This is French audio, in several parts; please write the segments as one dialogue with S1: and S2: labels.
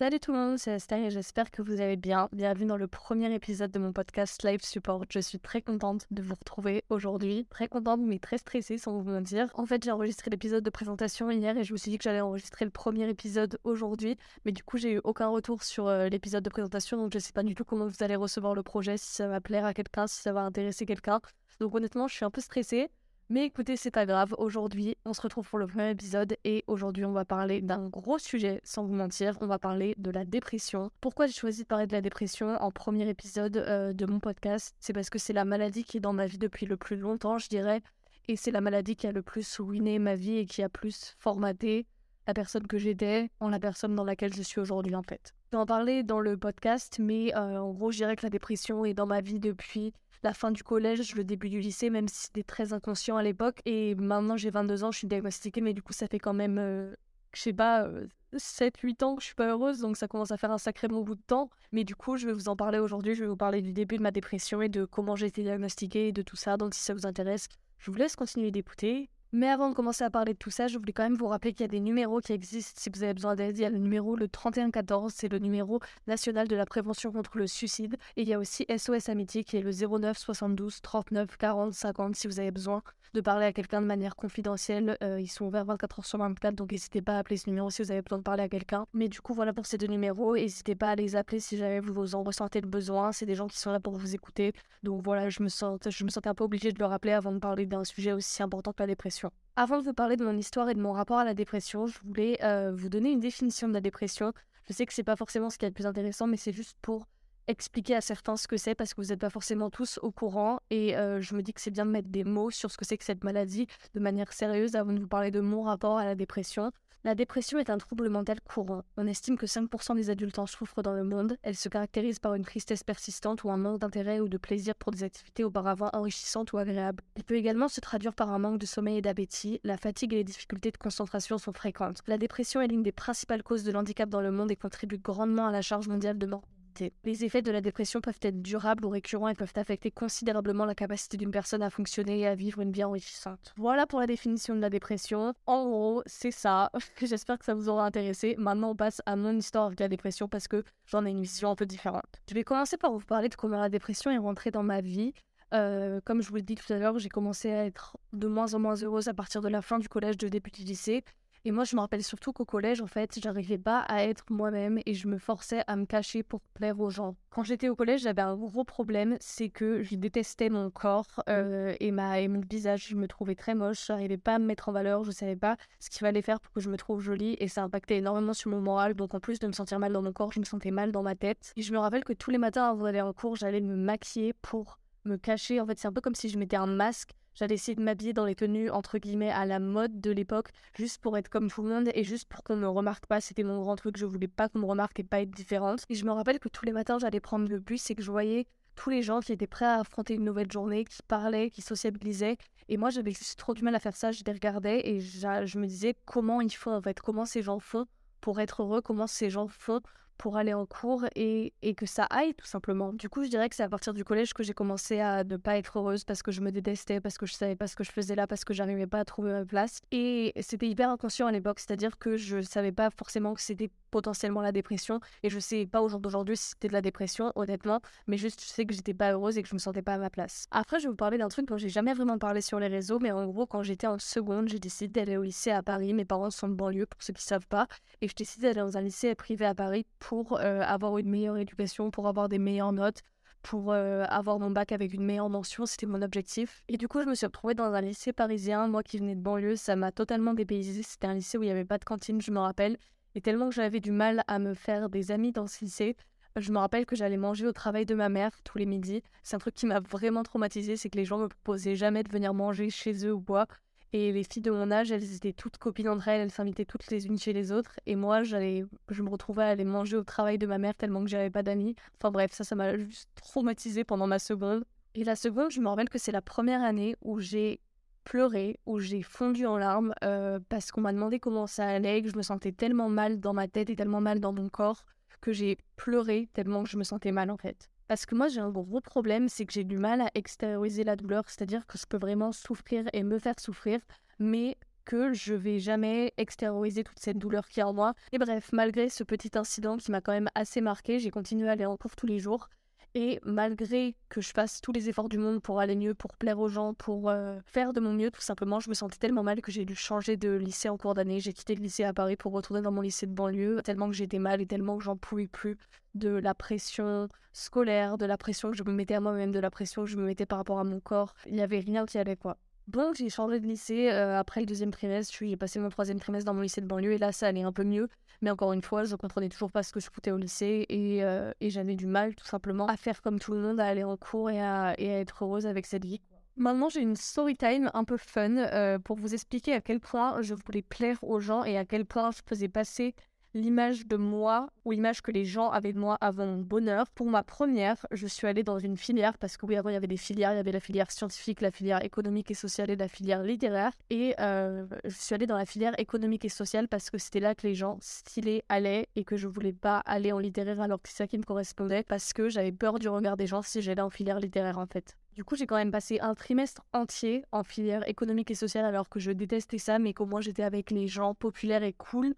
S1: Salut tout le monde, c'est Esther et j'espère que vous allez bien. Bienvenue dans le premier épisode de mon podcast Live Support. Je suis très contente de vous retrouver aujourd'hui. Très contente mais très stressée sans vous mentir. En fait, j'ai enregistré l'épisode de présentation hier et je me suis dit que j'allais enregistrer le premier épisode aujourd'hui. Mais du coup, j'ai eu aucun retour sur euh, l'épisode de présentation donc je sais pas du tout comment vous allez recevoir le projet, si ça va plaire à quelqu'un, si ça va intéresser quelqu'un. Donc honnêtement, je suis un peu stressée. Mais écoutez, c'est pas grave. Aujourd'hui, on se retrouve pour le premier épisode et aujourd'hui, on va parler d'un gros sujet, sans vous mentir. On va parler de la dépression. Pourquoi j'ai choisi de parler de la dépression en premier épisode euh, de mon podcast? C'est parce que c'est la maladie qui est dans ma vie depuis le plus longtemps, je dirais. Et c'est la maladie qui a le plus ruiné ma vie et qui a plus formaté la personne que j'étais en la personne dans laquelle je suis aujourd'hui, en fait. Je vais en parler dans le podcast, mais euh, en gros, je dirais que la dépression est dans ma vie depuis la fin du collège, le début du lycée, même si c'était très inconscient à l'époque. Et maintenant, j'ai 22 ans, je suis diagnostiquée, mais du coup, ça fait quand même, euh, je sais pas, 7-8 euh, ans que je suis pas heureuse, donc ça commence à faire un sacré bon bout de temps. Mais du coup, je vais vous en parler aujourd'hui. Je vais vous parler du début de ma dépression et de comment j'ai été diagnostiquée et de tout ça. Donc, si ça vous intéresse, je vous laisse continuer d'écouter. Mais avant de commencer à parler de tout ça, je voulais quand même vous rappeler qu'il y a des numéros qui existent si vous avez besoin d'aide. Il y a le numéro le 3114, c'est le numéro national de la prévention contre le suicide. Et il y a aussi SOS Amitié qui est le 09 72 39 40 50 si vous avez besoin de parler à quelqu'un de manière confidentielle. Euh, ils sont ouverts 24 h sur 24, donc n'hésitez pas à appeler ce numéro si vous avez besoin de parler à quelqu'un. Mais du coup, voilà pour ces deux numéros. N'hésitez pas à les appeler si jamais vous en ressentez le besoin. C'est des gens qui sont là pour vous écouter. Donc voilà, je me, sens, je me sentais un peu obligée de le rappeler avant de parler d'un sujet aussi important que la dépression. Avant de vous parler de mon histoire et de mon rapport à la dépression, je voulais euh, vous donner une définition de la dépression. Je sais que c'est pas forcément ce qui est le plus intéressant, mais c'est juste pour expliquer à certains ce que c'est parce que vous n'êtes pas forcément tous au courant et euh, je me dis que c'est bien de mettre des mots sur ce que c'est que cette maladie de manière sérieuse avant de vous parler de mon rapport à la dépression. La dépression est un trouble mental courant. On estime que 5% des adultes en souffrent dans le monde. Elle se caractérise par une tristesse persistante ou un manque d'intérêt ou de plaisir pour des activités auparavant enrichissantes ou agréables. Elle peut également se traduire par un manque de sommeil et d'appétit. La fatigue et les difficultés de concentration sont fréquentes. La dépression est l'une des principales causes de l'handicap dans le monde et contribue grandement à la charge mondiale de mort les effets de la dépression peuvent être durables ou récurrents et peuvent affecter considérablement la capacité d'une personne à fonctionner et à vivre une vie enrichissante. Voilà pour la définition de la dépression. En gros, c'est ça. J'espère que ça vous aura intéressé. Maintenant, on passe à mon histoire avec la dépression parce que j'en ai une vision un peu différente. Je vais commencer par vous parler de comment la dépression est rentrée dans ma vie. Euh, comme je vous l'ai dit tout à l'heure, j'ai commencé à être de moins en moins heureuse à partir de la fin du collège, de début du lycée. Et moi, je me rappelle surtout qu'au collège, en fait, j'arrivais pas à être moi-même et je me forçais à me cacher pour plaire aux gens. Quand j'étais au collège, j'avais un gros problème, c'est que je détestais mon corps mmh. euh, et, ma, et mon visage. Je me trouvais très moche, j'arrivais pas à me mettre en valeur, je savais pas ce qu'il fallait faire pour que je me trouve jolie et ça impactait énormément sur mon moral. Donc en plus de me sentir mal dans mon corps, je me sentais mal dans ma tête. Et je me rappelle que tous les matins avant d'aller en cours, j'allais me maquiller pour me cacher. En fait, c'est un peu comme si je mettais un masque J'allais essayer de m'habiller dans les tenues entre guillemets à la mode de l'époque, juste pour être comme tout le monde et juste pour qu'on me remarque pas. C'était mon grand truc, je voulais pas qu'on me remarque et pas être différente. Et je me rappelle que tous les matins, j'allais prendre le bus et que je voyais tous les gens qui étaient prêts à affronter une nouvelle journée, qui parlaient, qui sociabilisaient. Et moi, j'avais juste trop du mal à faire ça. Je les regardais et je me disais comment ils font en fait, comment ces gens font pour être heureux, comment ces gens font pour aller en cours et, et, que ça aille tout simplement. Du coup, je dirais que c'est à partir du collège que j'ai commencé à ne pas être heureuse parce que je me détestais, parce que je savais pas ce que je faisais là, parce que j'arrivais pas à trouver ma place. Et c'était hyper inconscient à l'époque, c'est-à-dire que je savais pas forcément que c'était potentiellement la dépression. Et je sais pas au jour d'aujourd'hui si c'était de la dépression, honnêtement, mais juste je sais que j'étais pas heureuse et que je me sentais pas à ma place. Après, je vais vous parler d'un truc dont j'ai jamais vraiment parlé sur les réseaux, mais en gros, quand j'étais en seconde, j'ai décidé d'aller au lycée à Paris. Mes parents sont de banlieue, pour ceux qui savent pas, et je décidé d'aller dans un lycée privé à Paris pour euh, avoir une meilleure éducation, pour avoir des meilleures notes pour euh, avoir mon bac avec une meilleure mention, c'était mon objectif. Et du coup, je me suis retrouvée dans un lycée parisien, moi qui venais de banlieue, ça m'a totalement dépaysée. C'était un lycée où il n'y avait pas de cantine, je me rappelle. Et tellement que j'avais du mal à me faire des amis dans ce lycée, je me rappelle que j'allais manger au travail de ma mère tous les midis. C'est un truc qui m'a vraiment traumatisée, c'est que les gens me proposaient jamais de venir manger chez eux ou quoi. Et les filles de mon âge, elles étaient toutes copines entre elles, elles s'invitaient toutes les unes chez les autres. Et moi, j'allais, je me retrouvais à aller manger au travail de ma mère tellement que j'avais pas d'amis. Enfin bref, ça, ça m'a juste traumatisée pendant ma seconde. Et la seconde, je me rappelle que c'est la première année où j'ai pleuré, où j'ai fondu en larmes euh, parce qu'on m'a demandé comment ça allait, que je me sentais tellement mal dans ma tête et tellement mal dans mon corps que j'ai pleuré tellement que je me sentais mal en fait. Parce que moi j'ai un gros problème, c'est que j'ai du mal à extérioriser la douleur, c'est-à-dire que je peux vraiment souffrir et me faire souffrir, mais que je vais jamais extérioriser toute cette douleur qui est en moi. Et bref, malgré ce petit incident qui m'a quand même assez marqué, j'ai continué à aller en cours tous les jours. Et malgré que je fasse tous les efforts du monde pour aller mieux, pour plaire aux gens, pour euh, faire de mon mieux, tout simplement, je me sentais tellement mal que j'ai dû changer de lycée en cours d'année. J'ai quitté le lycée à Paris pour retourner dans mon lycée de banlieue, tellement que j'étais mal et tellement que j'en pouvais plus de la pression scolaire, de la pression que je me mettais à moi-même, de la pression que je me mettais par rapport à mon corps. Il n'y avait rien qui allait, quoi. Donc j'ai changé de lycée euh, après le deuxième trimestre. J'ai passé mon troisième trimestre dans mon lycée de banlieue et là ça allait un peu mieux. Mais encore une fois, je comprenais toujours pas ce que je foutais au lycée et, euh, et j'avais du mal tout simplement à faire comme tout le monde, à aller en cours et à, et à être heureuse avec cette vie. Maintenant, j'ai une story time un peu fun euh, pour vous expliquer à quel point je voulais plaire aux gens et à quel point je faisais passer l'image de moi ou l'image que les gens avaient de moi avant mon bonheur. Pour ma première, je suis allée dans une filière parce que oui, avant il y avait des filières, il y avait la filière scientifique, la filière économique et sociale et la filière littéraire. Et euh, je suis allée dans la filière économique et sociale parce que c'était là que les gens stylés allaient et que je voulais pas aller en littéraire alors que c'est ça qui me correspondait parce que j'avais peur du regard des gens si j'allais en filière littéraire en fait. Du coup, j'ai quand même passé un trimestre entier en filière économique et sociale alors que je détestais ça, mais qu'au moins j'étais avec les gens populaires et cool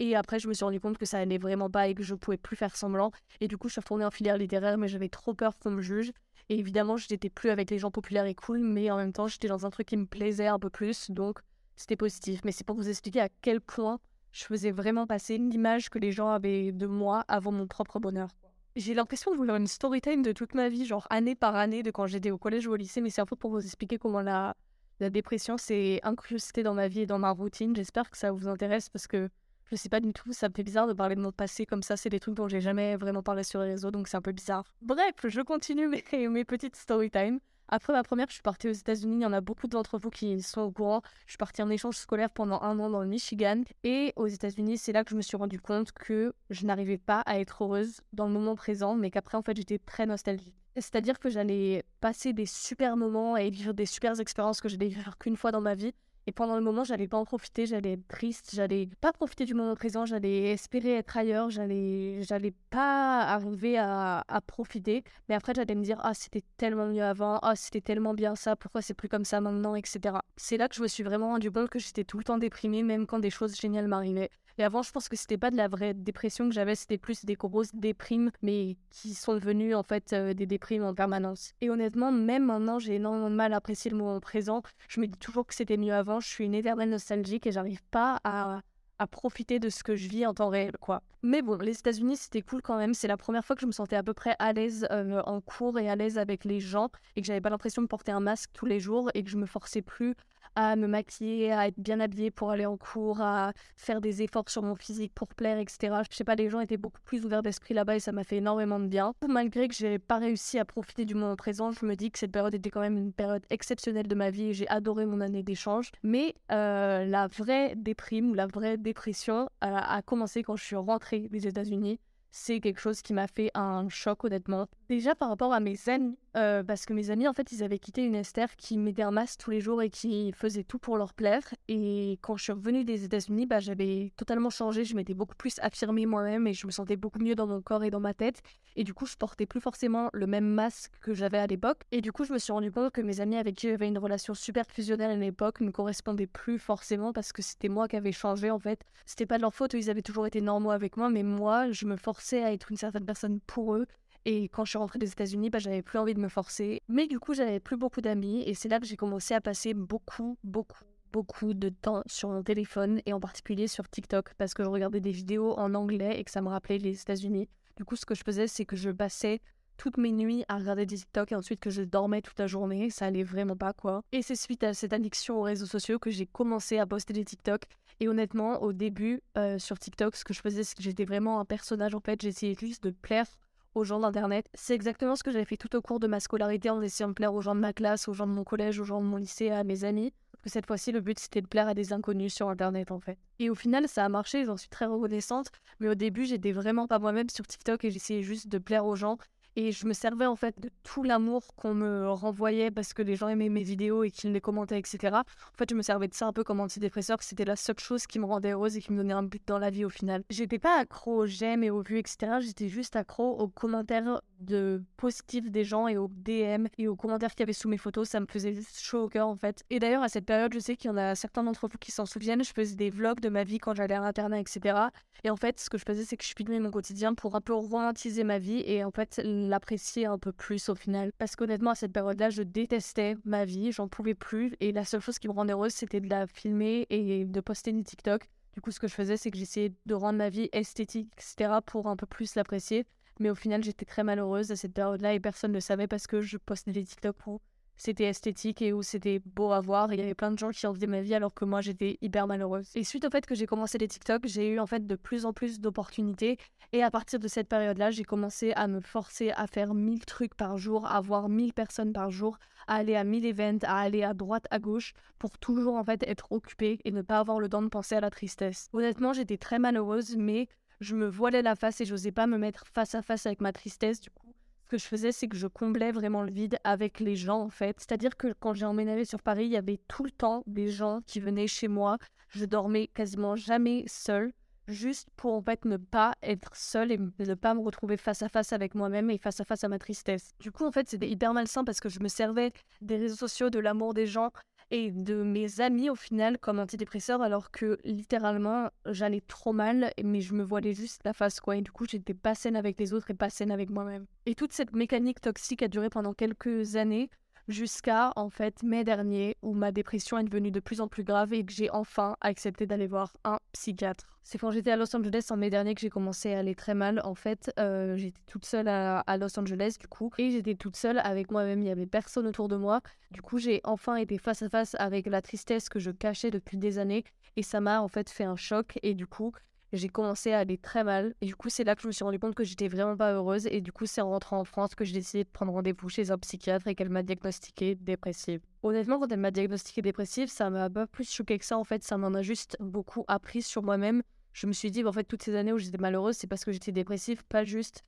S1: et après, je me suis rendu compte que ça allait vraiment pas et que je pouvais plus faire semblant. Et du coup, je suis retournée en filière littéraire, mais j'avais trop peur qu'on me juge. Et évidemment, je n'étais plus avec les gens populaires et cool, mais en même temps, j'étais dans un truc qui me plaisait un peu plus, donc c'était positif. Mais c'est pour vous expliquer à quel point je faisais vraiment passer l'image que les gens avaient de moi avant mon propre bonheur. J'ai l'impression de vouloir une story time de toute ma vie, genre année par année, de quand j'étais au collège ou au lycée, mais c'est un peu pour vous expliquer comment la, la dépression s'est incrustée dans ma vie et dans ma routine. J'espère que ça vous intéresse parce que je sais pas du tout, ça me fait bizarre de parler de mon passé comme ça. C'est des trucs dont j'ai jamais vraiment parlé sur les réseaux, donc c'est un peu bizarre. Bref, je continue mes, petites story time. Après ma première, je suis partie aux États-Unis. Il y en a beaucoup d'entre vous qui sont au courant. Je suis partie en échange scolaire pendant un an dans le Michigan. Et aux États-Unis, c'est là que je me suis rendu compte que je n'arrivais pas à être heureuse dans le moment présent, mais qu'après, en fait, j'étais très nostalgique. C'est-à-dire que j'allais passer des super moments et vivre des super expériences que j'allais vivre qu'une fois dans ma vie. Et pendant le moment, j'allais pas en profiter, j'allais être triste, j'allais pas profiter du moment présent, j'allais espérer être ailleurs, j'allais, j'allais pas arriver à, profiter. Mais après, j'allais me dire, ah, c'était tellement mieux avant, ah, c'était tellement bien ça, pourquoi c'est plus comme ça maintenant, etc. C'est là que je me suis vraiment rendu compte que j'étais tout le temps déprimée, même quand des choses géniales m'arrivaient. Et avant, je pense que c'était pas de la vraie dépression que j'avais, c'était plus des grosses déprimes, mais qui sont devenues en fait euh, des déprimes en permanence. Et honnêtement, même maintenant, j'ai énormément de mal à apprécier le moment présent. Je me dis toujours que c'était mieux avant. Je suis une éternelle nostalgique et j'arrive pas à à profiter de ce que je vis en temps réel, quoi. Mais bon, les États-Unis, c'était cool quand même. C'est la première fois que je me sentais à peu près à l'aise euh, en cours et à l'aise avec les gens et que j'avais pas l'impression de porter un masque tous les jours et que je me forçais plus à me maquiller, à être bien habillée pour aller en cours, à faire des efforts sur mon physique pour plaire, etc. Je sais pas, les gens étaient beaucoup plus ouverts d'esprit là-bas et ça m'a fait énormément de bien. Malgré que j'ai pas réussi à profiter du moment présent, je me dis que cette période était quand même une période exceptionnelle de ma vie et j'ai adoré mon année d'échange. Mais euh, la vraie déprime ou la vraie dépression euh, a commencé quand je suis rentrée des États-Unis c'est quelque chose qui m'a fait un choc honnêtement. Déjà par rapport à mes amis, euh, parce que mes amis en fait ils avaient quitté une Esther qui mettait un masque tous les jours et qui faisait tout pour leur plaire. Et quand je suis revenue des États-Unis, bah, j'avais totalement changé, je m'étais beaucoup plus affirmée moi-même et je me sentais beaucoup mieux dans mon corps et dans ma tête. Et du coup je portais plus forcément le même masque que j'avais à l'époque. Et du coup je me suis rendu compte que mes amis avec qui j'avais une relation super fusionnelle à l'époque ne correspondaient plus forcément parce que c'était moi qui avais changé en fait. C'était pas de leur faute, ils avaient toujours été normaux avec moi, mais moi je me forçais à être une certaine personne pour eux. Et quand je suis rentrée des États-Unis, bah, j'avais plus envie de me forcer. Mais du coup, j'avais plus beaucoup d'amis. Et c'est là que j'ai commencé à passer beaucoup, beaucoup, beaucoup de temps sur mon téléphone et en particulier sur TikTok parce que je regardais des vidéos en anglais et que ça me rappelait les États-Unis. Du coup, ce que je faisais, c'est que je passais toutes mes nuits à regarder des TikTok et ensuite que je dormais toute la journée. Ça allait vraiment pas, quoi. Et c'est suite à cette addiction aux réseaux sociaux que j'ai commencé à poster des TikTok et honnêtement, au début, euh, sur TikTok, ce que je faisais, c'est que j'étais vraiment un personnage. En fait, j'essayais juste de plaire aux gens d'Internet. C'est exactement ce que j'avais fait tout au cours de ma scolarité en essayant de plaire aux gens de ma classe, aux gens de mon collège, aux gens de mon lycée, à mes amis. Que cette fois-ci, le but, c'était de plaire à des inconnus sur Internet, en fait. Et au final, ça a marché, j'en suis très reconnaissante. Mais au début, j'étais vraiment pas moi-même sur TikTok et j'essayais juste de plaire aux gens. Et je me servais en fait de tout l'amour qu'on me renvoyait parce que les gens aimaient mes vidéos et qu'ils les commentaient, etc. En fait, je me servais de ça un peu comme antidépresseur. C'était la seule chose qui me rendait heureuse et qui me donnait un but dans la vie au final. J'étais pas accro aux j'aime et aux vues, etc. J'étais juste accro aux commentaires de positifs des gens et aux DM et aux commentaires qu'il y avait sous mes photos. Ça me faisait juste chaud au cœur en fait. Et d'ailleurs, à cette période, je sais qu'il y en a certains d'entre vous qui s'en souviennent. Je faisais des vlogs de ma vie quand j'allais à l'internat, etc. Et en fait, ce que je faisais, c'est que je filmais mon quotidien pour un peu romantiser ma vie et en fait l'apprécier un peu plus au final. Parce qu'honnêtement, à cette période-là, je détestais ma vie, j'en pouvais plus. Et la seule chose qui me rendait heureuse, c'était de la filmer et de poster des TikTok. Du coup, ce que je faisais, c'est que j'essayais de rendre ma vie esthétique, etc., pour un peu plus l'apprécier. Mais au final, j'étais très malheureuse à cette période-là et personne ne savait parce que je postais des TikTok où c'était esthétique et où c'était beau à voir. il y avait plein de gens qui enviaient ma vie alors que moi, j'étais hyper malheureuse. Et suite au fait que j'ai commencé les TikTok, j'ai eu en fait de plus en plus d'opportunités. Et à partir de cette période-là, j'ai commencé à me forcer à faire 1000 trucs par jour, à voir 1000 personnes par jour, à aller à 1000 events, à aller à droite, à gauche, pour toujours en fait être occupée et ne pas avoir le temps de penser à la tristesse. Honnêtement, j'étais très malheureuse, mais je me voilais la face et j'osais pas me mettre face à face avec ma tristesse. Du coup, ce que je faisais, c'est que je comblais vraiment le vide avec les gens, en fait. C'est-à-dire que quand j'ai emménagé sur Paris, il y avait tout le temps des gens qui venaient chez moi. Je dormais quasiment jamais seule, juste pour en fait ne pas être seule et ne pas me retrouver face à face avec moi-même et face à face à ma tristesse. Du coup, en fait, c'était hyper malsain parce que je me servais des réseaux sociaux, de l'amour des gens et de mes amis au final comme antidépresseur alors que littéralement j'allais trop mal mais je me voyais juste la face quoi et du coup j'étais pas saine avec les autres et pas saine avec moi-même. Et toute cette mécanique toxique a duré pendant quelques années jusqu'à en fait mai dernier où ma dépression est devenue de plus en plus grave et que j'ai enfin accepté d'aller voir un psychiatre. C'est quand j'étais à Los Angeles en mai dernier que j'ai commencé à aller très mal. En fait, euh, j'étais toute seule à, Los Angeles du coup et j'étais toute seule avec moi-même. Il y avait personne autour de moi. Du coup, j'ai enfin été face à face avec la tristesse que je cachais depuis des années et ça m'a en fait fait un choc et du coup j'ai commencé à aller très mal. Et du coup, c'est là que je me suis rendu compte que j'étais vraiment pas heureuse. Et du coup, c'est en rentrant en France que j'ai décidé de prendre rendez-vous chez un psychiatre et qu'elle m'a diagnostiqué dépressive. Honnêtement, quand elle m'a diagnostiqué dépressive, ça m'a pas plus choqué que ça. En fait, ça m'en a juste beaucoup appris sur moi-même. Je me suis dit, en fait, toutes ces années où j'étais malheureuse, c'est parce que j'étais dépressive, pas juste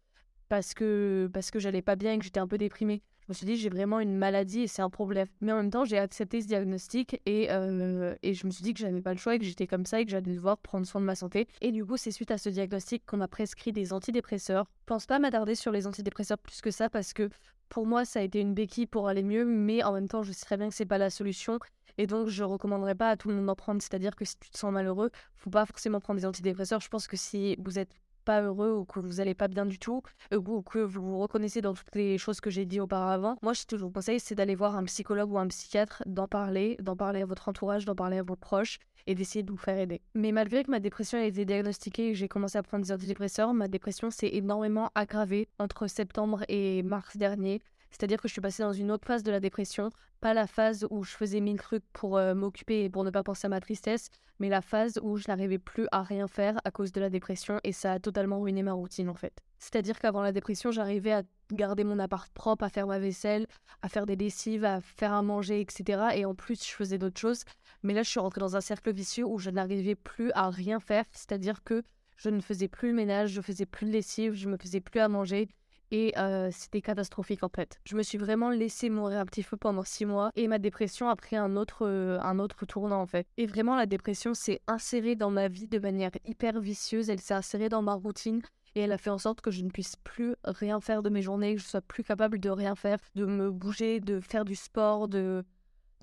S1: parce que, parce que j'allais pas bien et que j'étais un peu déprimée. Je me suis dit, j'ai vraiment une maladie et c'est un problème. Mais en même temps, j'ai accepté ce diagnostic et, euh, et je me suis dit que j'avais pas le choix et que j'étais comme ça et que j'allais devoir prendre soin de ma santé. Et du coup, c'est suite à ce diagnostic qu'on m'a prescrit des antidépresseurs. Je pense pas m'attarder sur les antidépresseurs plus que ça parce que pour moi, ça a été une béquille pour aller mieux, mais en même temps, je sais très bien que c'est pas la solution. Et donc, je recommanderais pas à tout le monde d'en prendre. C'est-à-dire que si tu te sens malheureux, faut pas forcément prendre des antidépresseurs. Je pense que si vous êtes pas heureux ou que vous n'allez pas bien du tout euh, ou que vous vous reconnaissez dans toutes les choses que j'ai dit auparavant, moi je te conseille c'est d'aller voir un psychologue ou un psychiatre, d'en parler, d'en parler à votre entourage, d'en parler à vos proches et d'essayer de vous faire aider. Mais malgré que ma dépression ait été diagnostiquée et que j'ai commencé à prendre des antidépresseurs, ma dépression s'est énormément aggravée entre septembre et mars dernier. C'est-à-dire que je suis passée dans une autre phase de la dépression, pas la phase où je faisais mille trucs pour euh, m'occuper et pour ne pas penser à ma tristesse, mais la phase où je n'arrivais plus à rien faire à cause de la dépression et ça a totalement ruiné ma routine en fait. C'est-à-dire qu'avant la dépression, j'arrivais à garder mon appart propre, à faire ma vaisselle, à faire des lessives, à faire à manger, etc. Et en plus, je faisais d'autres choses. Mais là, je suis rentrée dans un cercle vicieux où je n'arrivais plus à rien faire. C'est-à-dire que je ne faisais plus le ménage, je faisais plus de lessive, je me faisais plus à manger, et c'était catastrophique en fait. Je me suis vraiment laissé mourir un petit peu pendant six mois et ma dépression a pris un autre, un autre tournant en fait. Et vraiment la dépression s'est insérée dans ma vie de manière hyper vicieuse, elle s'est insérée dans ma routine et elle a fait en sorte que je ne puisse plus rien faire de mes journées, que je sois plus capable de rien faire, de me bouger, de faire du sport, de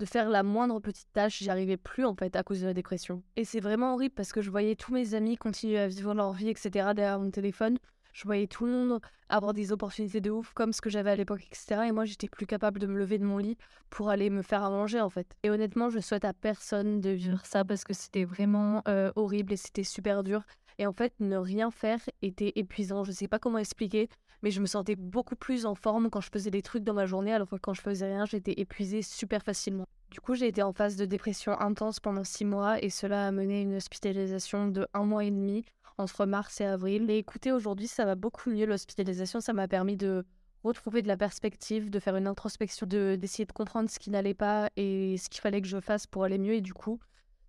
S1: de faire la moindre petite tâche, j'y arrivais plus en fait à cause de la dépression. Et c'est vraiment horrible parce que je voyais tous mes amis continuer à vivre leur vie, etc. derrière mon téléphone je voyais tout le monde avoir des opportunités de ouf comme ce que j'avais à l'époque, etc. Et moi, j'étais plus capable de me lever de mon lit pour aller me faire à manger, en fait. Et honnêtement, je souhaite à personne de vivre ça parce que c'était vraiment euh, horrible et c'était super dur. Et en fait, ne rien faire était épuisant. Je sais pas comment expliquer, mais je me sentais beaucoup plus en forme quand je faisais des trucs dans ma journée, alors que quand je faisais rien, j'étais épuisée super facilement. Du coup, j'ai été en phase de dépression intense pendant six mois et cela a mené une hospitalisation de un mois et demi entre mars et avril. Et écoutez, aujourd'hui, ça va beaucoup mieux. L'hospitalisation, ça m'a permis de retrouver de la perspective, de faire une introspection, de d'essayer de comprendre ce qui n'allait pas et ce qu'il fallait que je fasse pour aller mieux. Et du coup,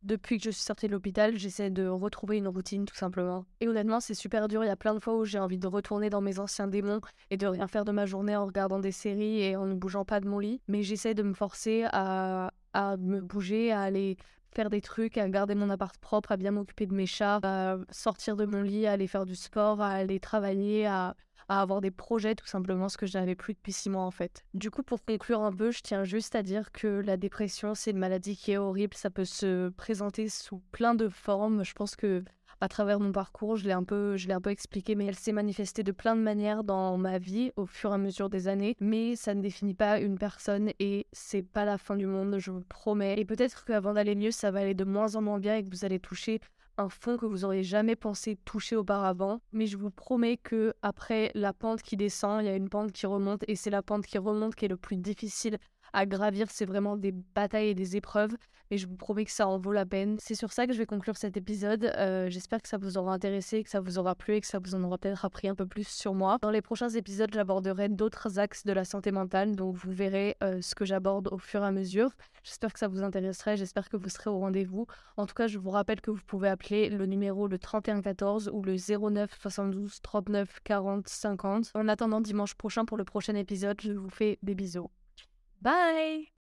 S1: depuis que je suis sortie de l'hôpital, j'essaie de retrouver une routine tout simplement. Et honnêtement, c'est super dur. Il y a plein de fois où j'ai envie de retourner dans mes anciens démons et de rien faire de ma journée en regardant des séries et en ne bougeant pas de mon lit. Mais j'essaie de me forcer à, à me bouger, à aller faire des trucs, à garder mon appart propre, à bien m'occuper de mes chats, à sortir de mon lit, à aller faire du sport, à aller travailler, à, à avoir des projets tout simplement, ce que je n'avais plus depuis six mois en fait. Du coup, pour conclure un peu, je tiens juste à dire que la dépression, c'est une maladie qui est horrible, ça peut se présenter sous plein de formes. Je pense que à travers mon parcours, je l'ai un peu, je expliqué, mais elle s'est manifestée de plein de manières dans ma vie au fur et à mesure des années. Mais ça ne définit pas une personne et c'est pas la fin du monde, je vous promets. Et peut-être qu'avant d'aller mieux, ça va aller de moins en moins bien et que vous allez toucher un fond que vous auriez jamais pensé toucher auparavant. Mais je vous promets que après la pente qui descend, il y a une pente qui remonte et c'est la pente qui remonte qui est le plus difficile à gravir. C'est vraiment des batailles et des épreuves. Mais je vous promets que ça en vaut la peine. C'est sur ça que je vais conclure cet épisode. Euh, j'espère que ça vous aura intéressé, que ça vous aura plu et que ça vous en aura peut-être appris un peu plus sur moi. Dans les prochains épisodes, j'aborderai d'autres axes de la santé mentale. Donc vous verrez euh, ce que j'aborde au fur et à mesure. J'espère que ça vous intéresserait. J'espère que vous serez au rendez-vous. En tout cas, je vous rappelle que vous pouvez appeler le numéro le 3114 ou le 09 72 39 40 50. En attendant dimanche prochain pour le prochain épisode, je vous fais des bisous. Bye